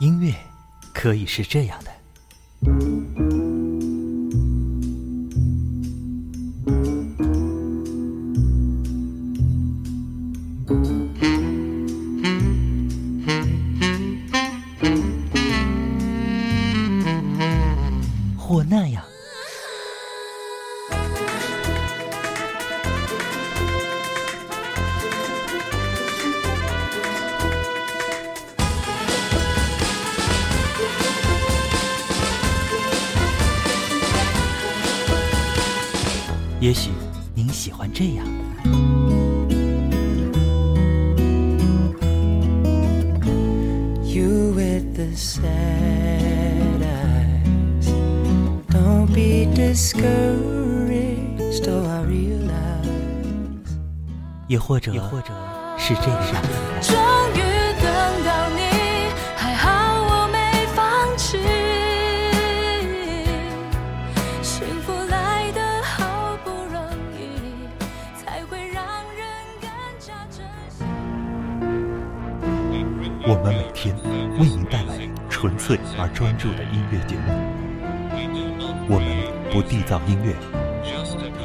音乐可以是这样的。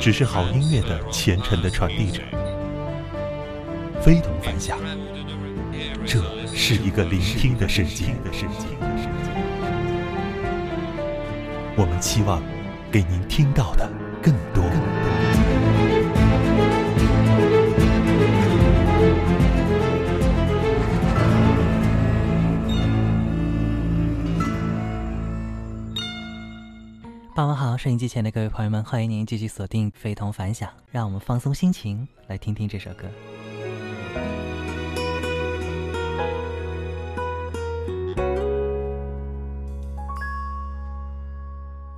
只是好音乐的虔诚的传递者。非同凡响，这是一个聆听的世界。我们期望给您听到的傍晚好，收音机前的各位朋友们，欢迎您继续锁定《非同凡响》，让我们放松心情，来听听这首歌。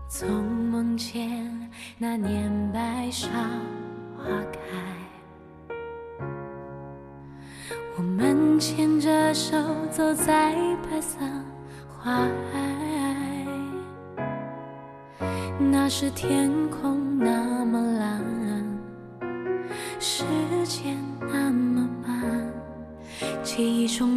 从梦见那年白芍花开，我们牵着手走在白色花海，那时天空那么蓝，时间那么慢，记忆中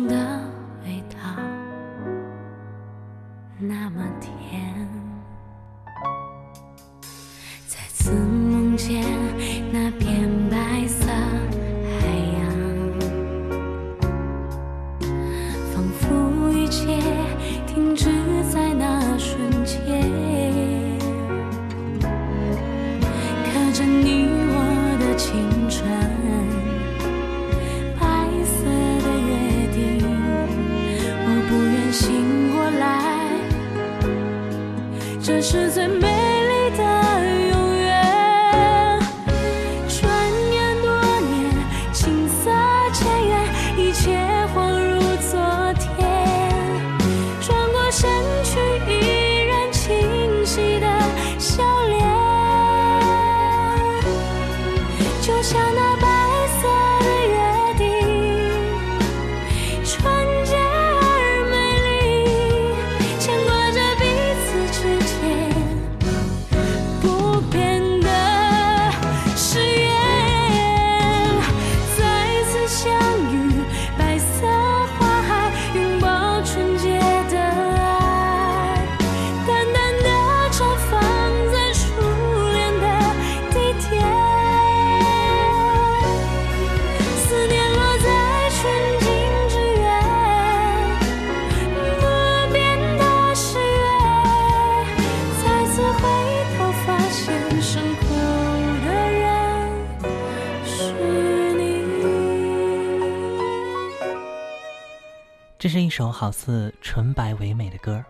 似纯白唯美的歌，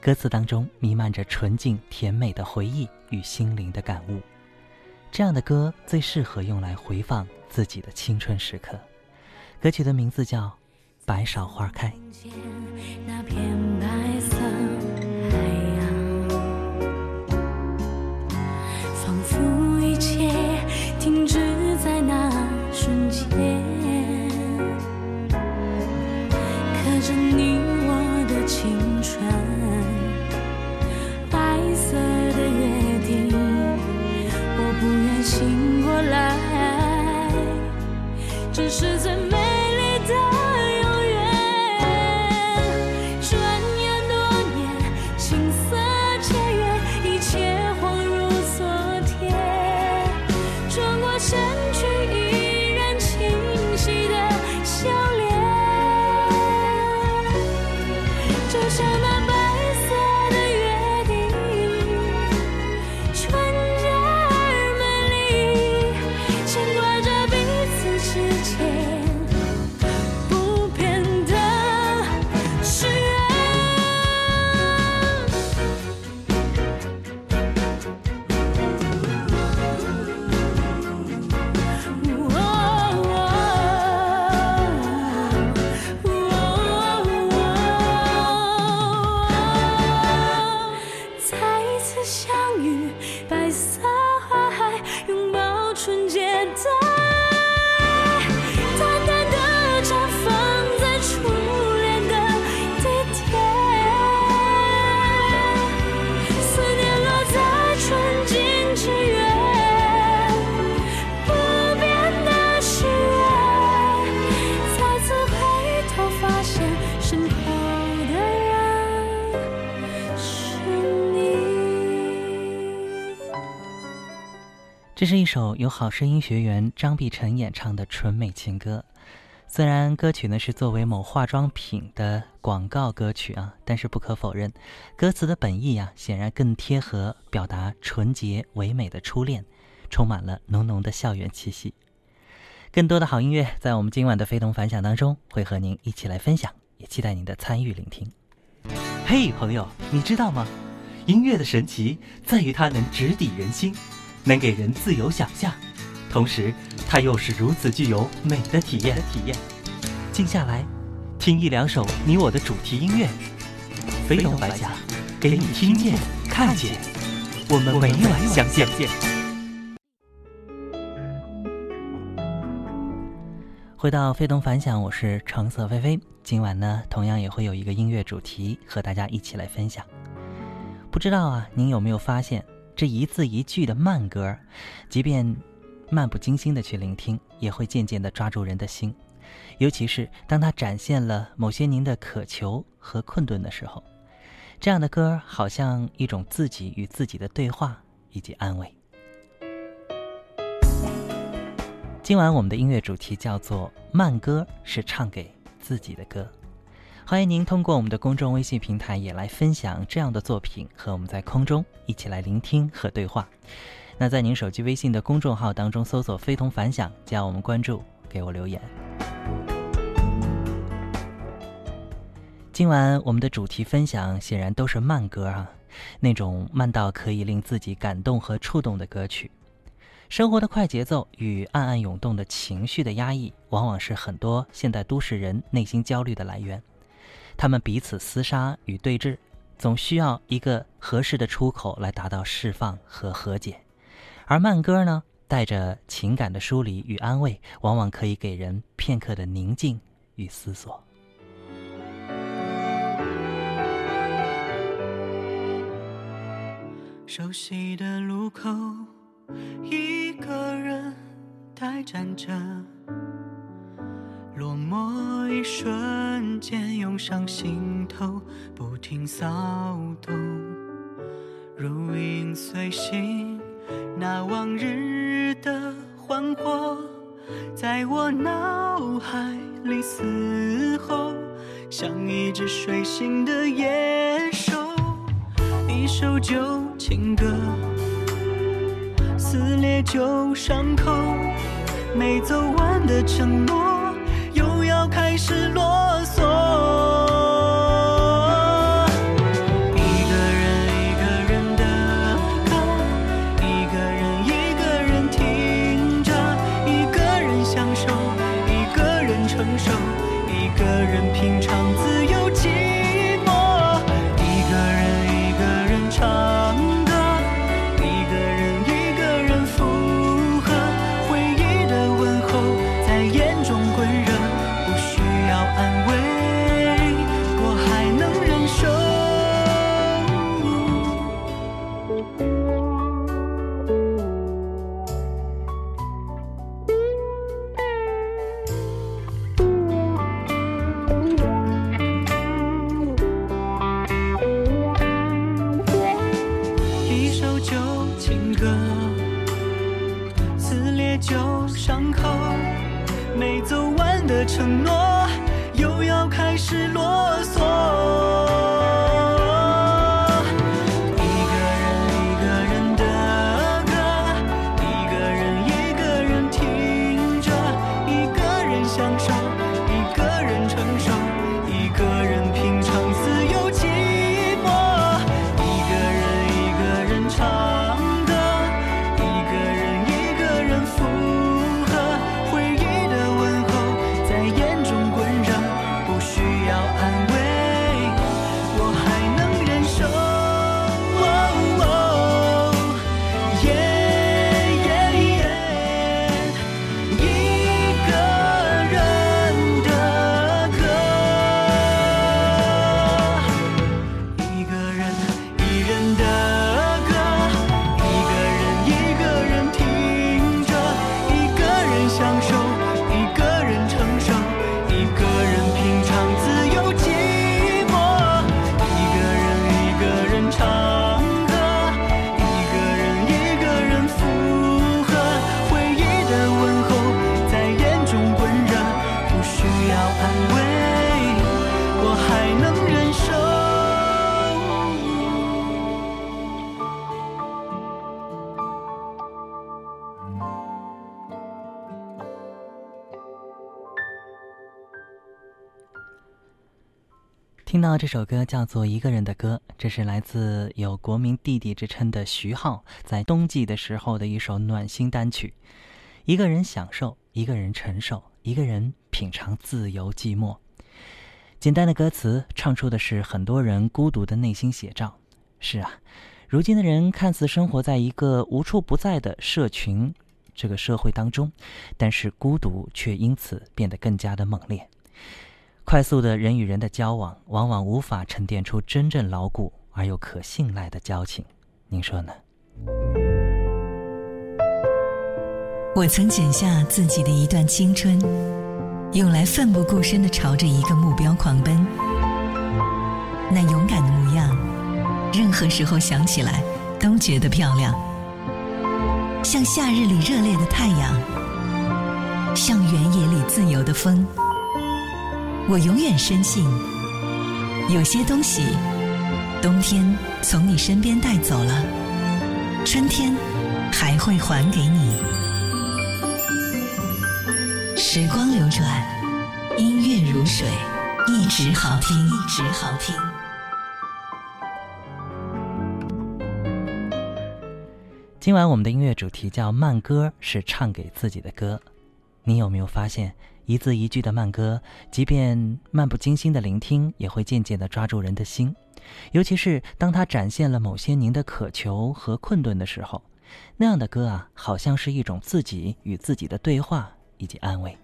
歌词当中弥漫着纯净甜美的回忆与心灵的感悟。这样的歌最适合用来回放自己的青春时刻。歌曲的名字叫《白芍花开》。那片白色海洋，仿佛一切停止在那瞬间。着你我的青春，白色的约定，我不愿醒过来。这是最美首由好声音学员张碧晨演唱的纯美情歌。虽然歌曲呢是作为某化妆品的广告歌曲啊，但是不可否认，歌词的本意啊，显然更贴合表达纯洁唯美的初恋，充满了浓浓的校园气息。更多的好音乐在我们今晚的非同凡响当中会和您一起来分享，也期待您的参与聆听。嘿，朋友，你知道吗？音乐的神奇在于它能直抵人心，能给人自由想象。同时，它又是如此具有美的体验。体验，静下来，听一两首你我的主题音乐，飞动白响，给你听见、看见。我们每晚相见。回到非同凡响，我是橙色菲菲。今晚呢，同样也会有一个音乐主题和大家一起来分享。不知道啊，您有没有发现这一字一句的慢歌，即便漫不经心的去聆听，也会渐渐的抓住人的心。尤其是当它展现了某些您的渴求和困顿的时候，这样的歌好像一种自己与自己的对话以及安慰。今晚我们的音乐主题叫做“慢歌是唱给自己的歌”，欢迎您通过我们的公众微信平台也来分享这样的作品，和我们在空中一起来聆听和对话。那在您手机微信的公众号当中搜索“非同凡响”，加我们关注，给我留言。今晚我们的主题分享显然都是慢歌啊，那种慢到可以令自己感动和触动的歌曲。生活的快节奏与暗暗涌动的情绪的压抑，往往是很多现代都市人内心焦虑的来源。他们彼此厮杀与对峙，总需要一个合适的出口来达到释放和和解。而慢歌呢，带着情感的梳理与安慰，往往可以给人片刻的宁静与思索。熟悉的路口，一个人呆站着，落寞一瞬间涌上心头，不停骚动，如影随形。那往日的欢活，在我脑海里嘶吼，像一只睡醒的野兽。一首旧情歌，撕裂旧伤口，没走完的承诺，这首歌叫做《一个人的歌》，这是来自有国民弟弟之称的徐浩在冬季的时候的一首暖心单曲。一个人享受，一个人承受，一个人品尝自由寂寞。简单的歌词唱出的是很多人孤独的内心写照。是啊，如今的人看似生活在一个无处不在的社群这个社会当中，但是孤独却因此变得更加的猛烈。快速的人与人的交往，往往无法沉淀出真正牢固而又可信赖的交情。您说呢？我曾剪下自己的一段青春，用来奋不顾身的朝着一个目标狂奔。那勇敢的模样，任何时候想起来都觉得漂亮。像夏日里热烈的太阳，像原野里自由的风。我永远深信，有些东西，冬天从你身边带走了，春天还会还给你。时光流转，音乐如水，一直好听，一直好听。今晚我们的音乐主题叫慢歌，是唱给自己的歌。你有没有发现？一字一句的慢歌，即便漫不经心的聆听，也会渐渐地抓住人的心。尤其是当它展现了某些您的渴求和困顿的时候，那样的歌啊，好像是一种自己与自己的对话以及安慰。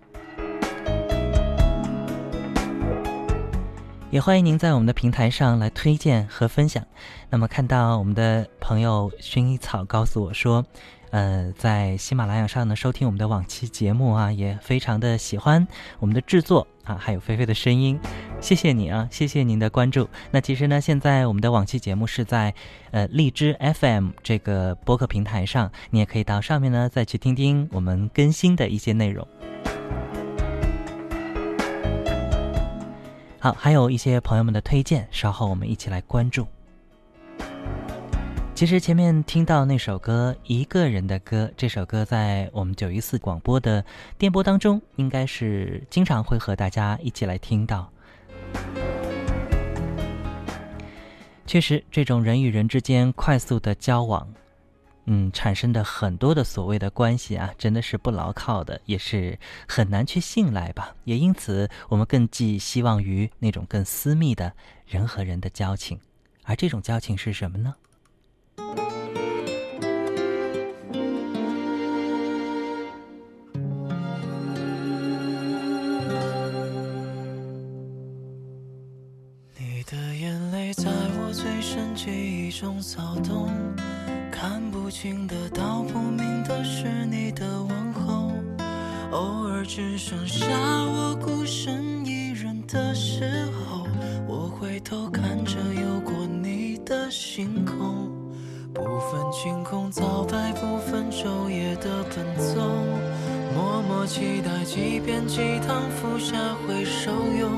也欢迎您在我们的平台上来推荐和分享。那么，看到我们的朋友薰衣草告诉我说。呃，在喜马拉雅上呢，收听我们的往期节目啊，也非常的喜欢我们的制作啊，还有菲菲的声音，谢谢你啊，谢谢您的关注。那其实呢，现在我们的往期节目是在呃荔枝 FM 这个播客平台上，你也可以到上面呢再去听听我们更新的一些内容。好，还有一些朋友们的推荐，稍后我们一起来关注。其实前面听到那首歌《一个人的歌》，这首歌在我们九一四广播的电波当中，应该是经常会和大家一起来听到。确实，这种人与人之间快速的交往，嗯，产生的很多的所谓的关系啊，真的是不牢靠的，也是很难去信赖吧。也因此，我们更寄希望于那种更私密的人和人的交情，而这种交情是什么呢？你的眼泪在我最深记忆中骚动，看不清的、道不明的是你的问候。偶尔只剩下我孤身一人的时候，我回头看着有过你的星空。不分晴空早白，不分昼夜的奔走，默默期待，几遍鸡汤服下会受用。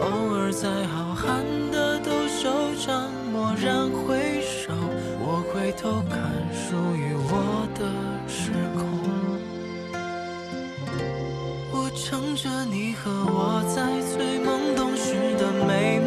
偶尔在浩瀚的兜手上蓦然回首，我回头看属于我的时空。我乘着你和我在最懵懂时的美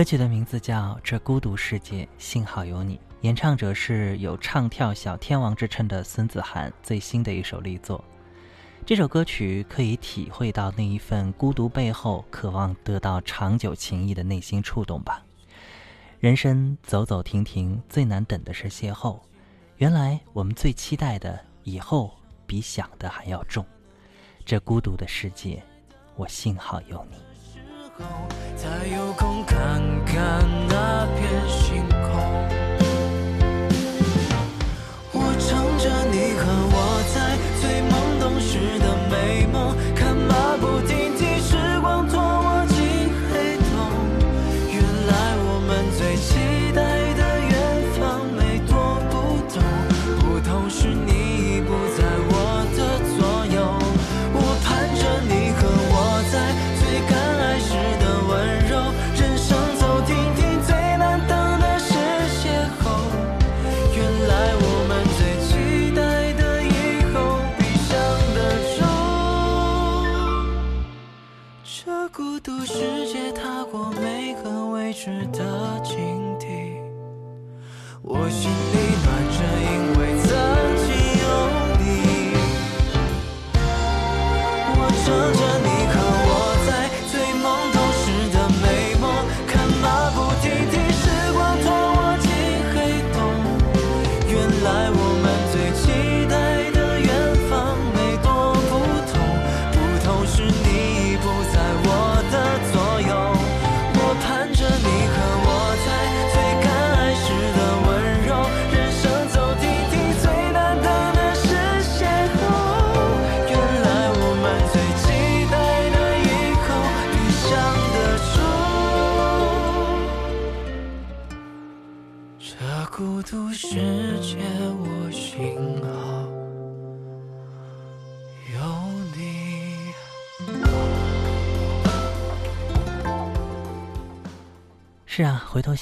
歌曲的名字叫《这孤独世界幸好有你》，演唱者是有唱跳小天王之称的孙子涵最新的一首力作。这首歌曲可以体会到那一份孤独背后渴望得到长久情谊的内心触动吧。人生走走停停，最难等的是邂逅。原来我们最期待的以后，比想的还要重。这孤独的世界，我幸好有你。才有空看看那片星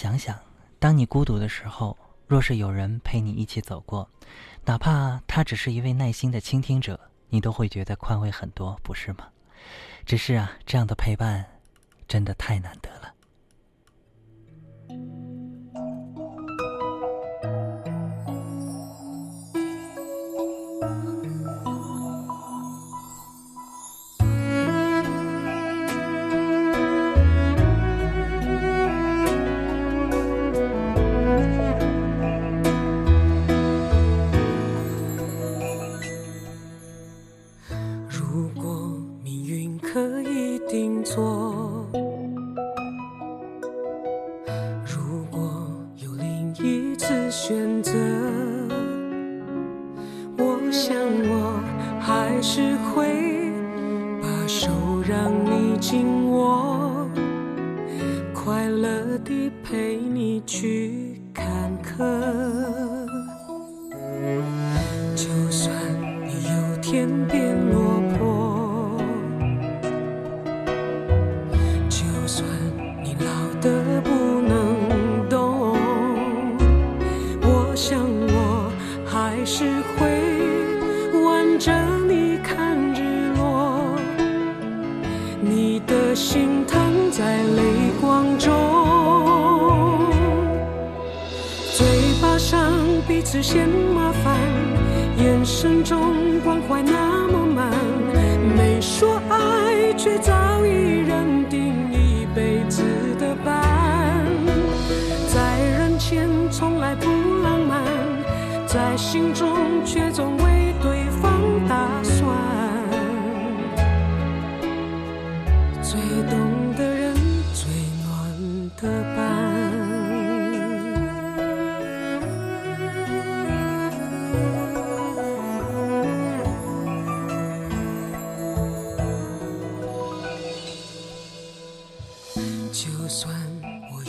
想想当你孤独的时候若是有人陪你一起走过哪怕他只是一位耐心的倾听者你都会觉得宽慰很多不是吗？只是啊这样的陪伴真的太难得了。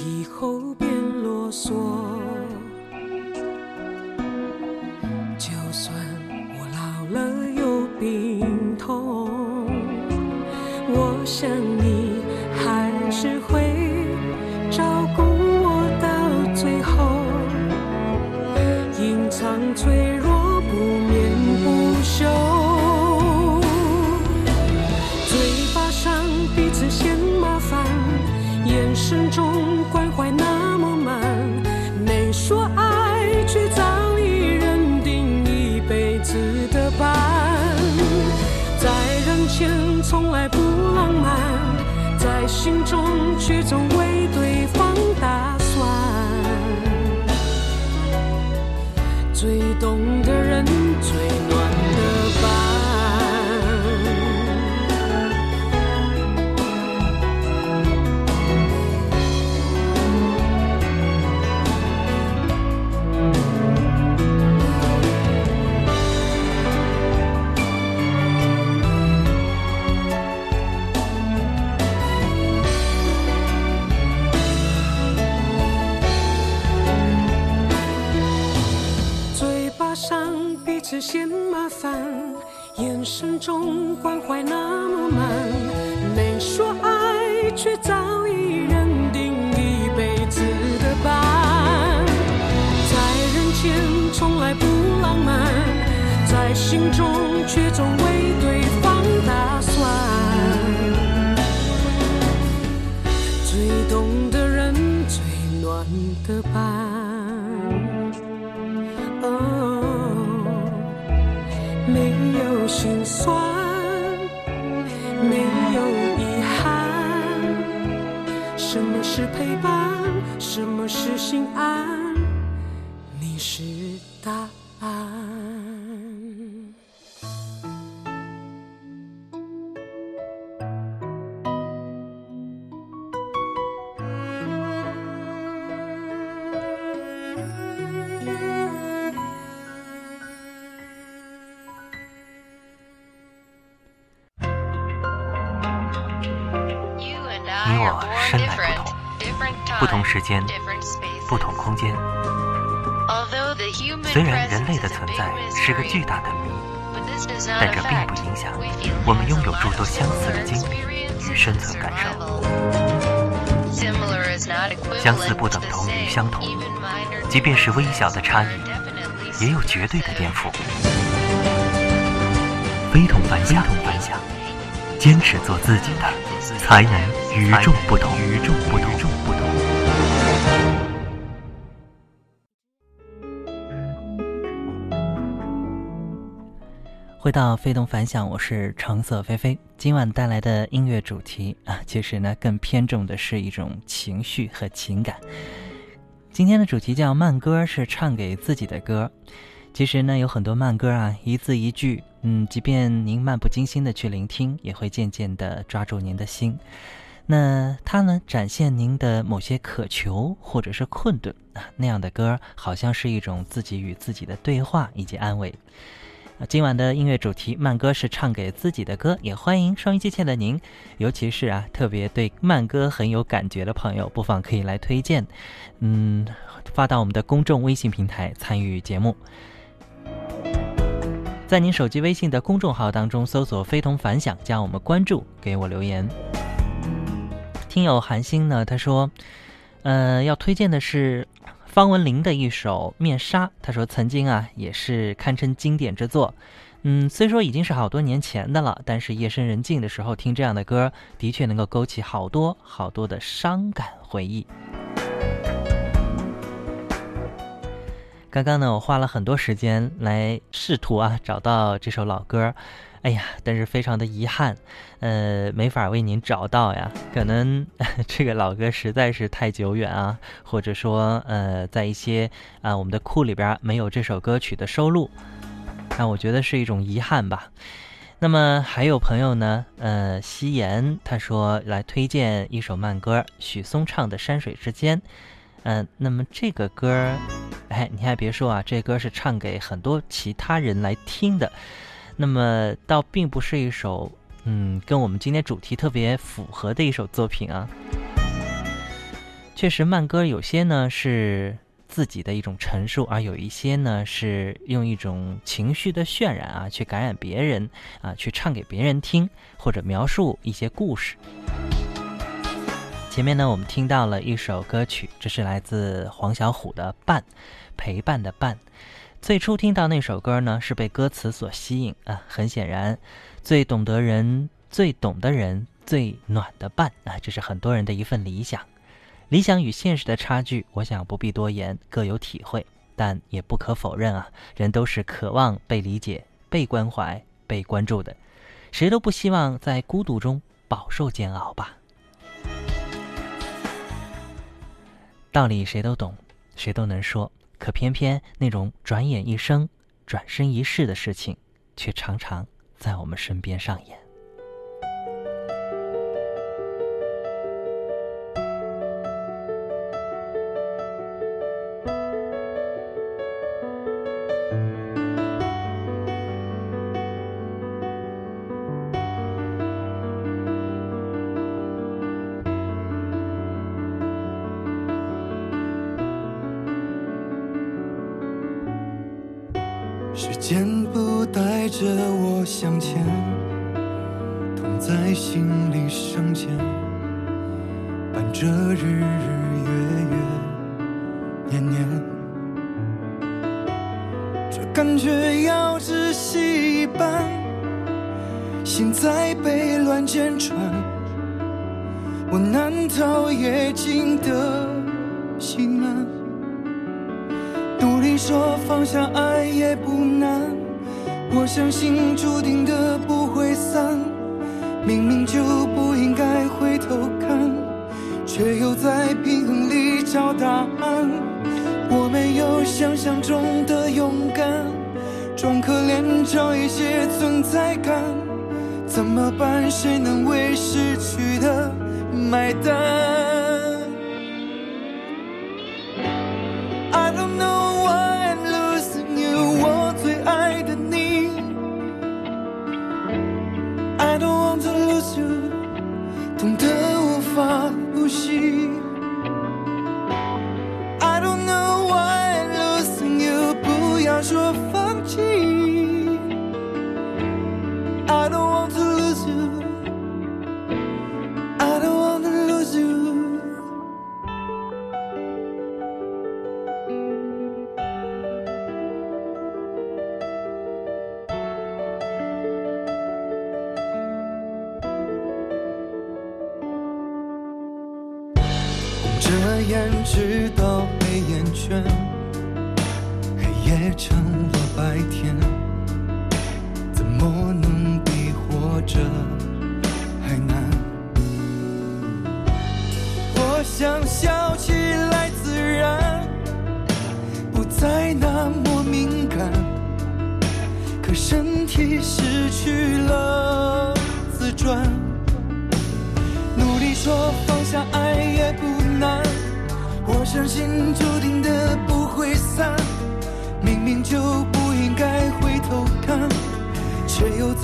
以后别啰嗦。就算我老了有病痛我想心中却总为对方。中关怀那么满，没说爱，却早已认定一辈子的伴。在人前从来不浪漫，在心中却总为对方打算。最懂的人，最暖的伴。没有心酸，没有遗憾。什么是陪伴？什么是心安？你是答案。的存在是个巨大的谜，但这并不影响我们拥有诸多相似的经历与生存感受。相似不等同于相同，即便是微小的差异，也有绝对的颠覆。非同凡响，凡响，坚持做自己的，才能与众不同。与众不同，与众不同。回到非同凡响，我是橙色菲菲。今晚带来的音乐主题啊，其实呢更偏重的是一种情绪和情感。今天的主题叫慢歌，是唱给自己的歌。其实呢，有很多慢歌啊，一字一句，嗯，即便您漫不经心的去聆听，也会渐渐的抓住您的心。那它呢，展现您的某些渴求或者是困顿啊，那样的歌，好像是一种自己与自己的对话以及安慰。今晚的音乐主题慢歌是唱给自己的歌，也欢迎收音机前的您，尤其是啊特别对慢歌很有感觉的朋友，不妨可以来推荐，嗯，发到我们的公众微信平台参与节目。在您手机微信的公众号当中搜索“非同凡响”，加我们关注，给我留言。听友韩星呢，他说，呃，要推荐的是方文琳的一首《面纱》。他说，曾经啊，也是堪称经典之作。嗯，虽说已经是好多年前的了，但是夜深人静的时候听这样的歌，的确能够勾起好多好多的伤感回忆。刚刚呢，我花了很多时间来试图啊找到这首老歌，哎呀，但是非常的遗憾，呃，没法为您找到呀。可能 这个老歌实在是太久远啊，或者说呃，在一些啊、我们的库里边没有这首歌曲的收录，那我觉得是一种遗憾吧。那么还有朋友呢，呃，夕颜他说来推荐一首慢歌，许嵩唱的《山水之间》。嗯、那么这个歌，哎，你还别说啊，这歌是唱给很多其他人来听的。那么倒并不是一首，嗯，跟我们今天主题特别符合的一首作品啊。确实，慢歌有些呢是自己的一种陈述，而有一些呢是用一种情绪的渲染啊，去感染别人啊，去唱给别人听，或者描述一些故事。前面呢，我们听到了一首歌曲，这是来自黄小琥的《伴》，陪伴的伴。最初听到那首歌呢，是被歌词所吸引啊。很显然，最懂得人、最懂的人、最暖的伴啊，这是很多人的一份理想。理想与现实的差距，我想不必多言，各有体会。但也不可否认啊，人都是渴望被理解、被关怀、被关注的，谁都不希望在孤独中饱受煎熬吧。道理谁都懂，谁都能说，可偏偏那种转眼一生、转身一世的事情，却常常在我们身边上演。明明就不应该回头看，却又在平衡里找答案。我没有想象中的勇敢，装可怜找一些存在感。怎么办？谁能为失去的买单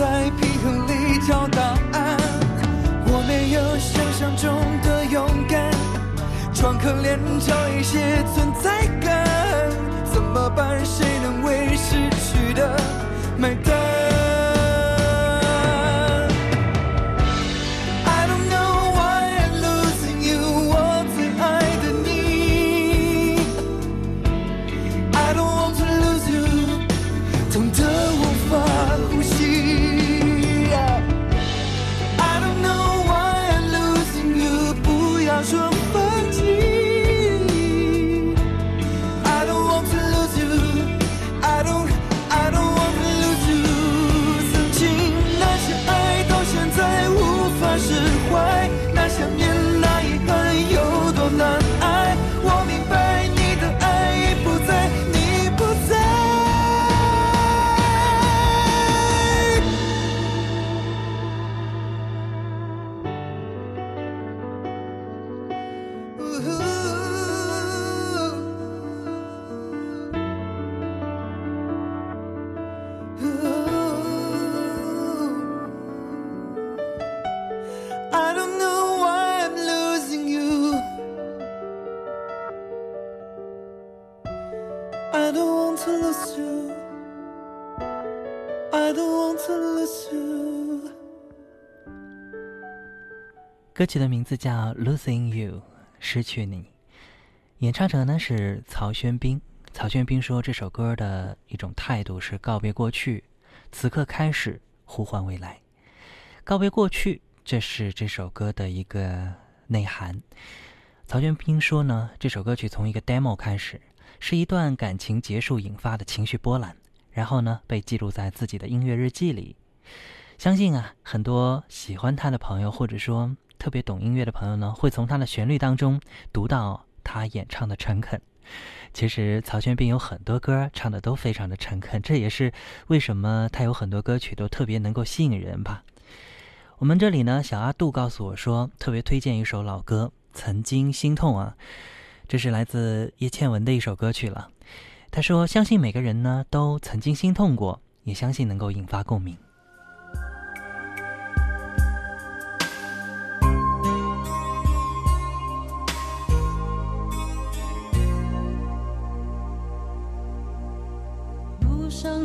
在平衡里找答案。我没有想象中的勇敢，装可怜找一些存在感。怎么办？谁能为失去的买单歌曲的名字叫《Losing You》，失去你。演唱者呢是曹轩宾。曹轩宾说，这首歌的一种态度是告别过去，此刻开始呼唤未来。告别过去，这是这首歌的一个内涵。曹轩宾说呢，这首歌曲从一个 demo 开始，是一段感情结束引发的情绪波澜，然后呢被记录在自己的音乐日记里。相信啊，很多喜欢他的朋友，或者说特别懂音乐的朋友呢，会从他的旋律当中读到他演唱的诚恳。其实曹轩宾有很多歌唱的都非常的诚恳，这也是为什么他有很多歌曲都特别能够吸引人吧。我们这里呢，小阿杜告诉我说，特别推荐一首老歌《曾经心痛》啊，这是来自叶倩文的一首歌曲了。他说，相信每个人呢都曾经心痛过，也相信能够引发共鸣。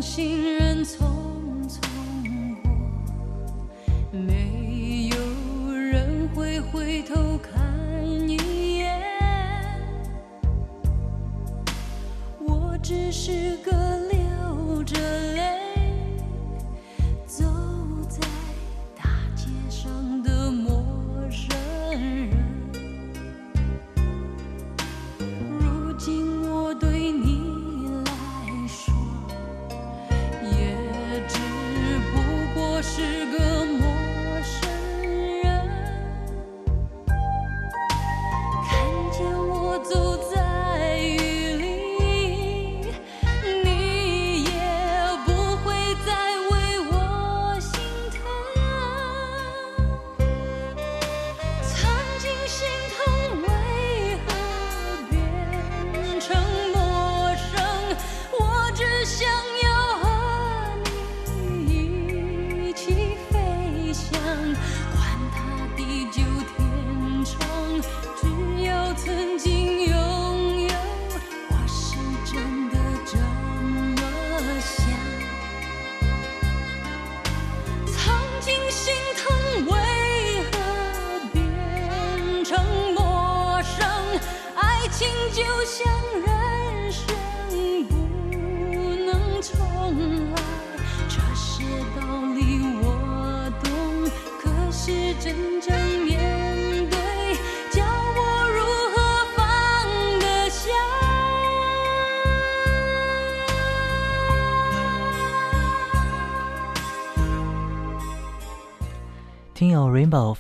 行人匆匆过，没有人会回头看一眼。我只是个流着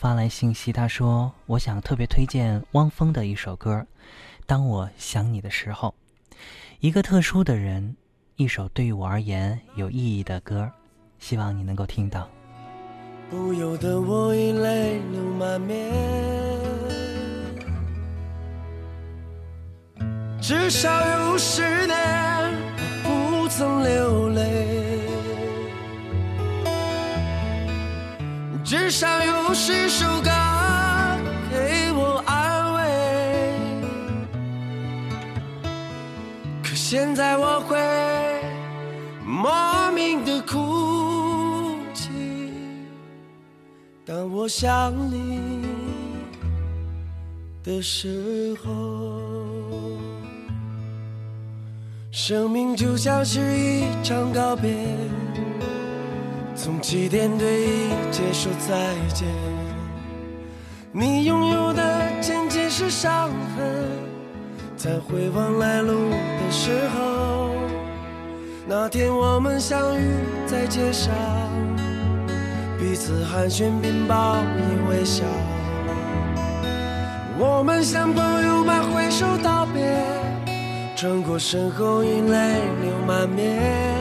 发来信息，他说：“我想特别推荐汪峰的一首歌，《当我想你的时候》，一个特殊的人，一首对于我而言有意义的歌，希望你能够听到。”不由得我已泪流满面，至少有十年不曾流泪，至少有十首歌给我安慰。可现在我会莫名的哭泣。当我想你的时候，生命就像是一场告别，从起点对结束再见。你拥有的仅仅是伤痕，在回望来路的时候，那天我们相遇在街上。彼此寒暄并报以微笑，我们像朋友般挥手道别，转过身后已泪流满面。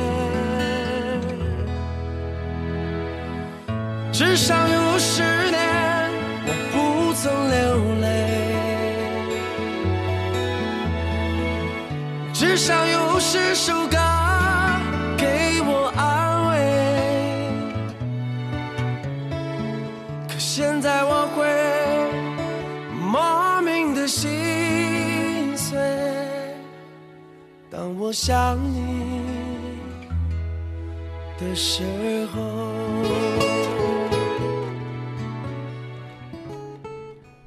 至少有十年我不曾流泪，至少有十首歌给我安慰。可现在我会莫名的心碎，当我想你的时候。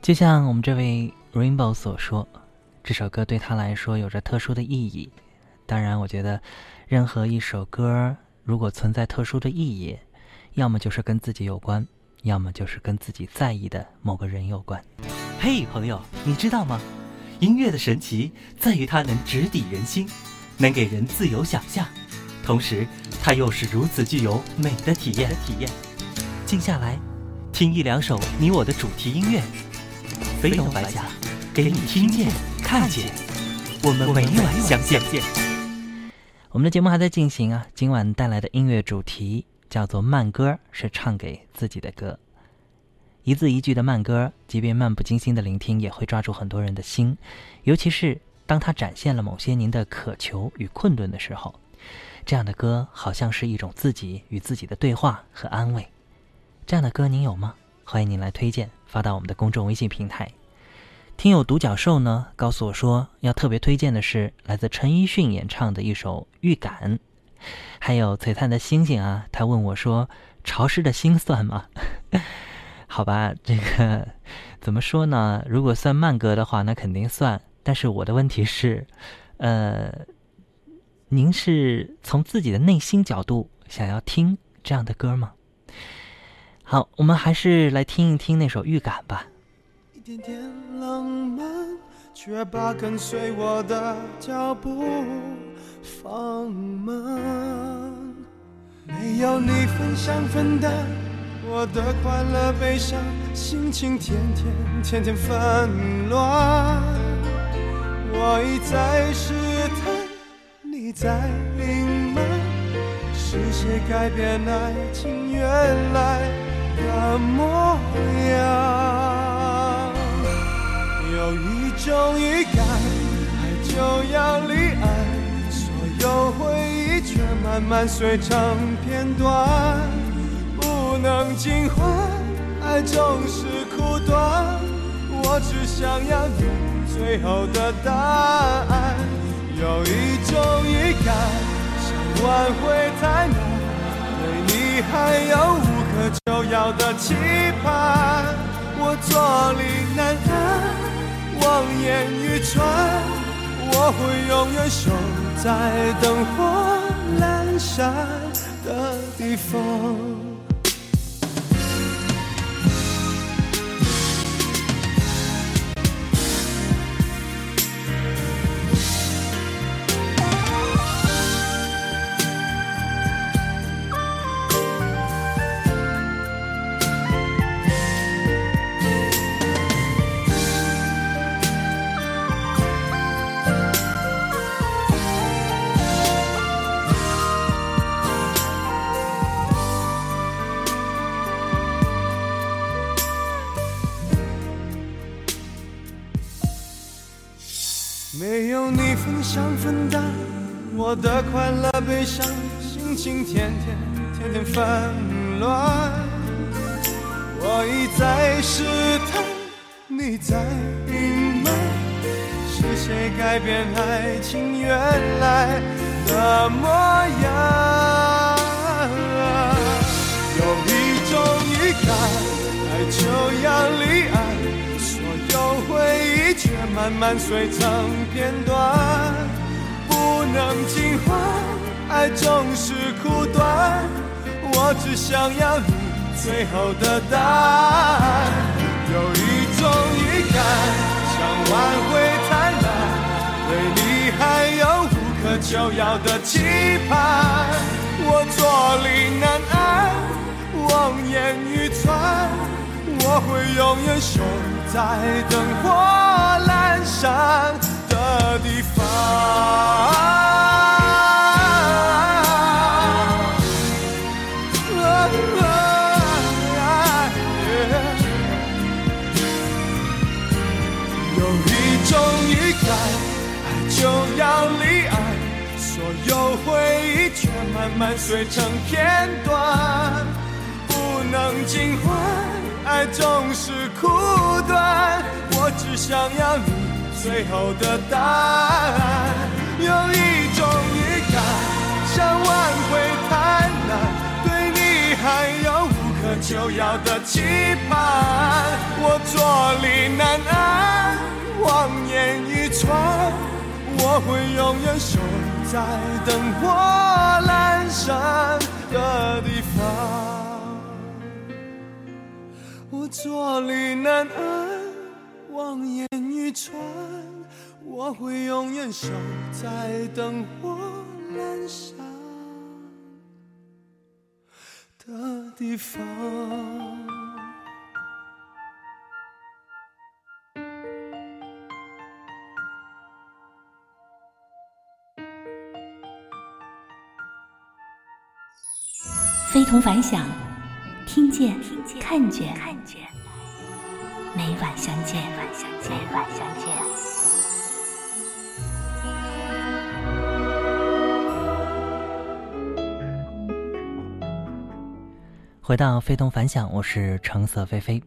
就像我们这位 Rainbow 所说，这首歌对他来说有着特殊的意义。当然，我觉得任何一首歌如果存在特殊的意义，要么就是跟自己有关，要么就是跟自己在意的某个人有关。嘿，朋友，你知道吗？音乐的神奇在于它能直抵人心，能给人自由想象，同时它又是如此具有美的体验。体验，静下来，听一两首你我的主题音乐。飞龙白甲，给你听见、看见，我们每晚相见。我们的节目还在进行啊，今晚带来的音乐主题叫做慢歌，是唱给自己的歌。一字一句的慢歌，即便漫不经心的聆听，也会抓住很多人的心。尤其是当它展现了某些您的渴求与困顿的时候，这样的歌好像是一种自己与自己的对话和安慰。这样的歌您有吗？欢迎您来推荐，发到我们的公众微信平台。听友独角兽呢告诉我说，要特别推荐的是来自陈奕迅演唱的一首《预感》。还有璀璨的星星啊，他问我说：“潮湿的心算吗？” 好吧，这个怎么说呢？如果算慢歌的话，那肯定算。但是我的问题是，呃，您是从自己的内心角度想要听这样的歌吗？好，我们还是来听一听那首《预感》吧。一点点浪漫，却把跟随我的脚步放慢。没有你分享分担我的快乐悲伤，心情天天天天纷乱。我一再试探，你在隐瞒，是谁改变爱情原来？的模样，有一种预感，爱就要离岸，所有回忆却慢慢碎成片段，不能尽欢，爱总是苦短，我只想要你最后的答案。有一种预感，想挽回太难，对你还有。可救药的期盼，我坐立难安，望眼欲穿，我会永远守在灯火阑珊的地方。想分担我的快乐悲伤，心情天天天天纷乱。我一再试探，你在隐瞒，是谁改变爱情原来的模样？有一种预感，爱就要离岸，所有回忆却慢慢碎成片段。不能尽欢，爱总是苦短。我只想要你最后的答案。有一种预感，想挽回太难，对你还有无可救药的期盼。我坐立难安，望眼欲穿，我会永远守在灯火阑珊的地方。有一种预感，爱就要离岸，所有回忆却慢慢碎成片段，不能尽欢，爱总是苦短。我只想要你最后的答案。有一种预感，想挽回太难，对你还有无可救药的期盼。我坐立难安，望眼欲穿。我会永远守在灯火阑珊的地方，我坐立难安，望眼欲穿，我会永远守在灯火阑珊的地方。非同凡响，听见，看见，每晚相见，每晚相见。回到非同凡响，我是橙色菲菲。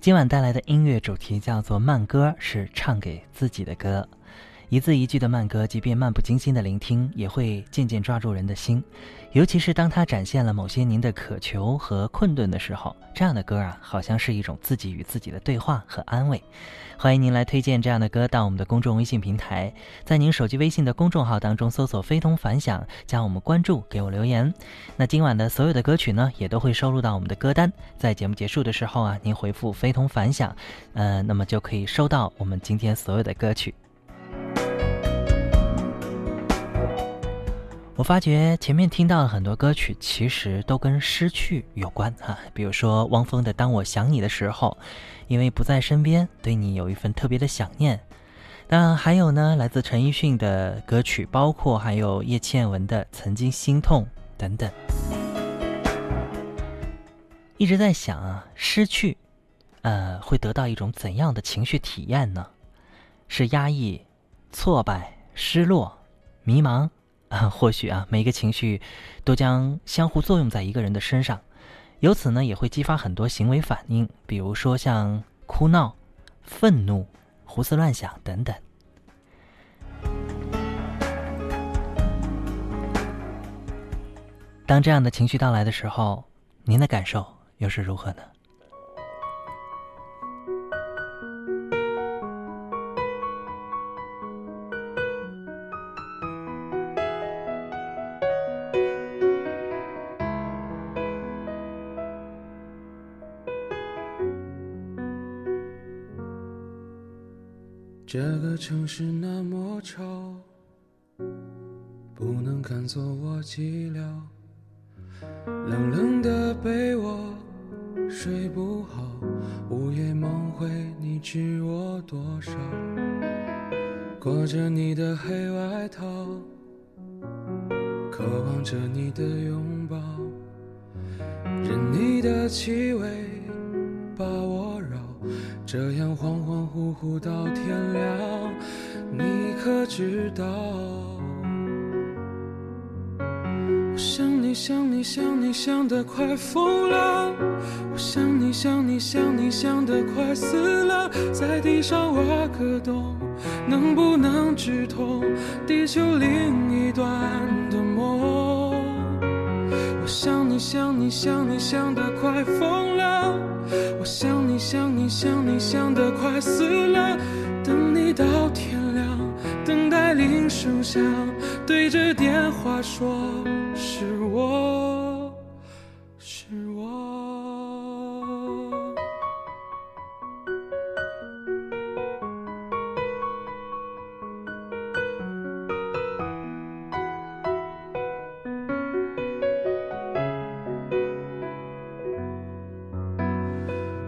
今晚带来的音乐主题叫做慢歌，是唱给自己的歌。一字一句的慢歌，即便漫不经心的聆听，也会渐渐抓住人的心。尤其是当它展现了某些您的渴求和困顿的时候，这样的歌啊，好像是一种自己与自己的对话和安慰。欢迎您来推荐这样的歌到我们的公众微信平台，在您手机微信的公众号当中搜索“非同凡响”，加我们关注，给我留言。那今晚的所有的歌曲呢，也都会收录到我们的歌单。在节目结束的时候啊，您回复“非同凡响”，呃，那么就可以收到我们今天所有的歌曲。我发觉前面听到的很多歌曲，其实都跟失去有关哈。比如说汪峰的《当我想你的时候》，因为不在身边，对你有一份特别的想念。那还有呢，来自陈奕迅的歌曲，包括还有叶倩文的《曾经心痛》等等。一直在想啊，失去，呃，会得到一种怎样的情绪体验呢？是压抑、挫败、失落、迷茫？啊，或许啊，每一个情绪都将相互作用在一个人的身上，由此呢，也会激发很多行为反应，比如说像哭闹、愤怒、胡思乱想等等。当这样的情绪到来的时候，您的感受又是如何呢？做我寂寥。冷冷的被窝，睡不好，午夜梦回，你知我多少？裹着你的黑外套，渴望着你的拥抱，任你的气味把我绕。这样恍恍惚惚到天亮，你可知道？你想你想你想得快疯了，我想你想你想你想得快死了，在地上挖个洞，能不能直通地球另一端的梦？我想你想你想你想得快疯了。我想你想你想你想得快死了，等你到天亮，等待铃声响，对着电话说是我，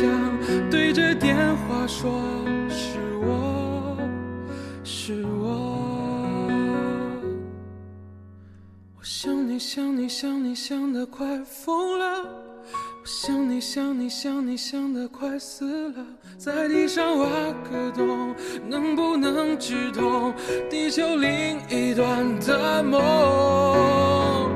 铃声响，对着电话说是我，是我。我想你想你想你想得快疯了，我想你想你想你想得快死了，在地上挖个洞，能不能直通地球另一端的梦？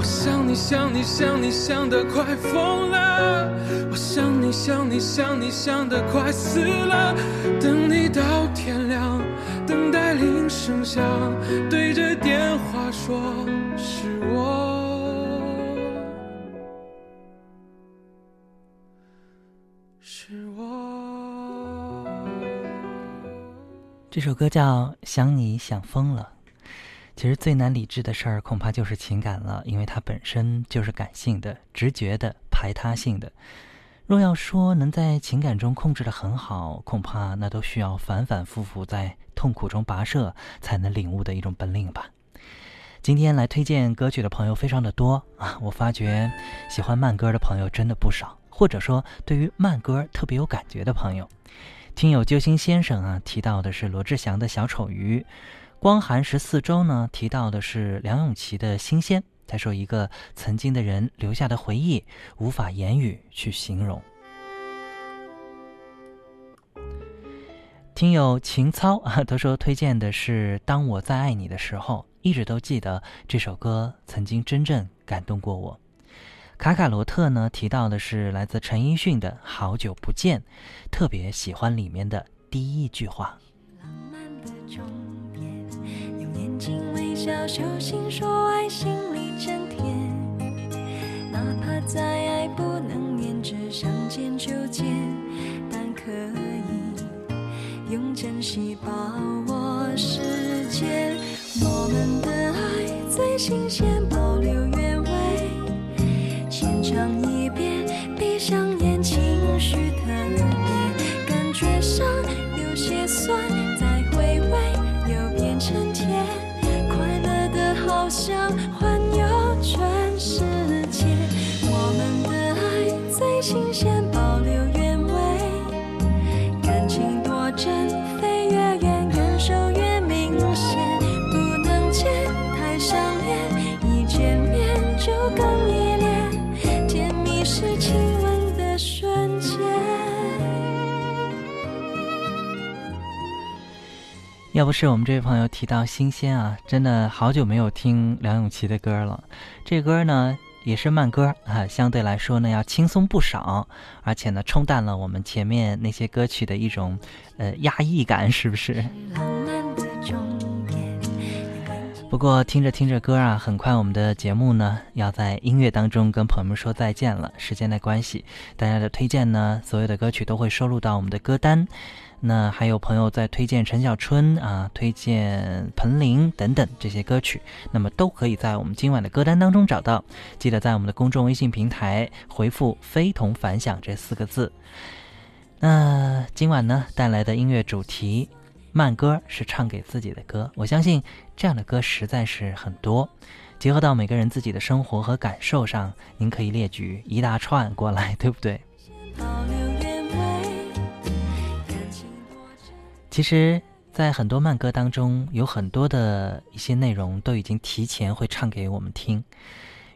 我想你想你想你想得快疯了，我想你想你想你想得快死了，等你到天亮，等待铃声响，对着电话说是我。是我。这首歌叫《想你想疯了》。其实最难理智的事儿，恐怕就是情感了，因为它本身就是感性的、直觉的、排他性的。若要说能在情感中控制得很好，恐怕那都需要反反复复在痛苦中跋涉才能领悟的一种本领吧。今天来推荐歌曲的朋友非常的多啊，我发觉喜欢慢歌的朋友真的不少，或者说对于慢歌特别有感觉的朋友。听友救星先生啊提到的是罗志祥的小丑鱼，光寒十四周呢提到的是梁咏琪的新鲜。他说一个曾经的人留下的回忆，无法言语去形容。听友情操啊，他说推荐的是《当我再爱你的时候》，一直都记得这首歌曾经真正感动过我。卡卡罗特呢提到的是来自陈奕迅的《好久不见》，特别喜欢里面的第一句话。睛微笑，手心说爱，心里真甜。哪怕再爱不能粘，只想见就见，但可以用珍惜把握时间。我们的爱最新鲜，保留原味。要不是我们这位朋友提到新鲜啊，真的好久没有听梁咏琪的歌了。这歌呢也是慢歌啊，相对来说呢要轻松不少，而且呢冲淡了我们前面那些歌曲的一种呃压抑感，是不是？不过听着听着歌啊，很快我们的节目呢要在音乐当中跟朋友们说再见了。时间的关系，大家的推荐呢，所有的歌曲都会收录到我们的歌单。那还有朋友在推荐陈小春啊，推荐彭羚等等这些歌曲，那么都可以在我们今晚的歌单当中找到。记得在我们的公众微信平台回复“非同凡响”这四个字。那今晚呢带来的音乐主题慢歌是唱给自己的歌，我相信这样的歌实在是很多。结合到每个人自己的生活和感受上，您可以列举一大串过来，对不对？其实，在很多慢歌当中，有很多的一些内容都已经提前会唱给我们听。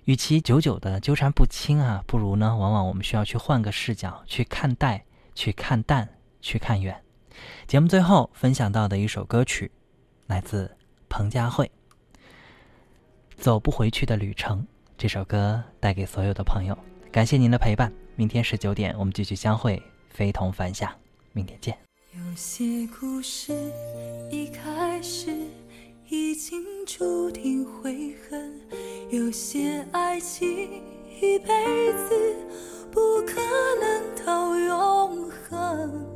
与其久久的纠缠不清啊，不如呢，往往我们需要去换个视角去看待、去看淡、去看远。节目最后分享到的一首歌曲，来自彭佳慧，《走不回去的旅程》。这首歌带给所有的朋友，感谢您的陪伴。明天十九点，我们继续相会，非同凡响。明天见。有些故事一开始已经注定悔恨，有些爱情一辈子不可能到永恒，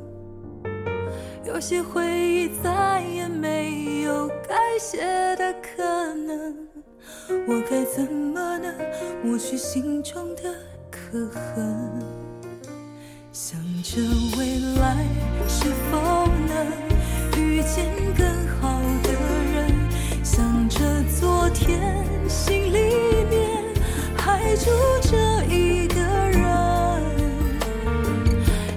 有些回忆再也没有改写的可能，我该怎么能抹去心中的刻痕？想着未来是否能遇见更好的人，想着昨天心里面还住着一个人，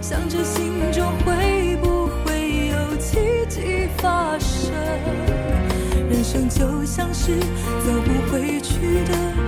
想着心中会不会有奇迹发生。人生就像是走不回去的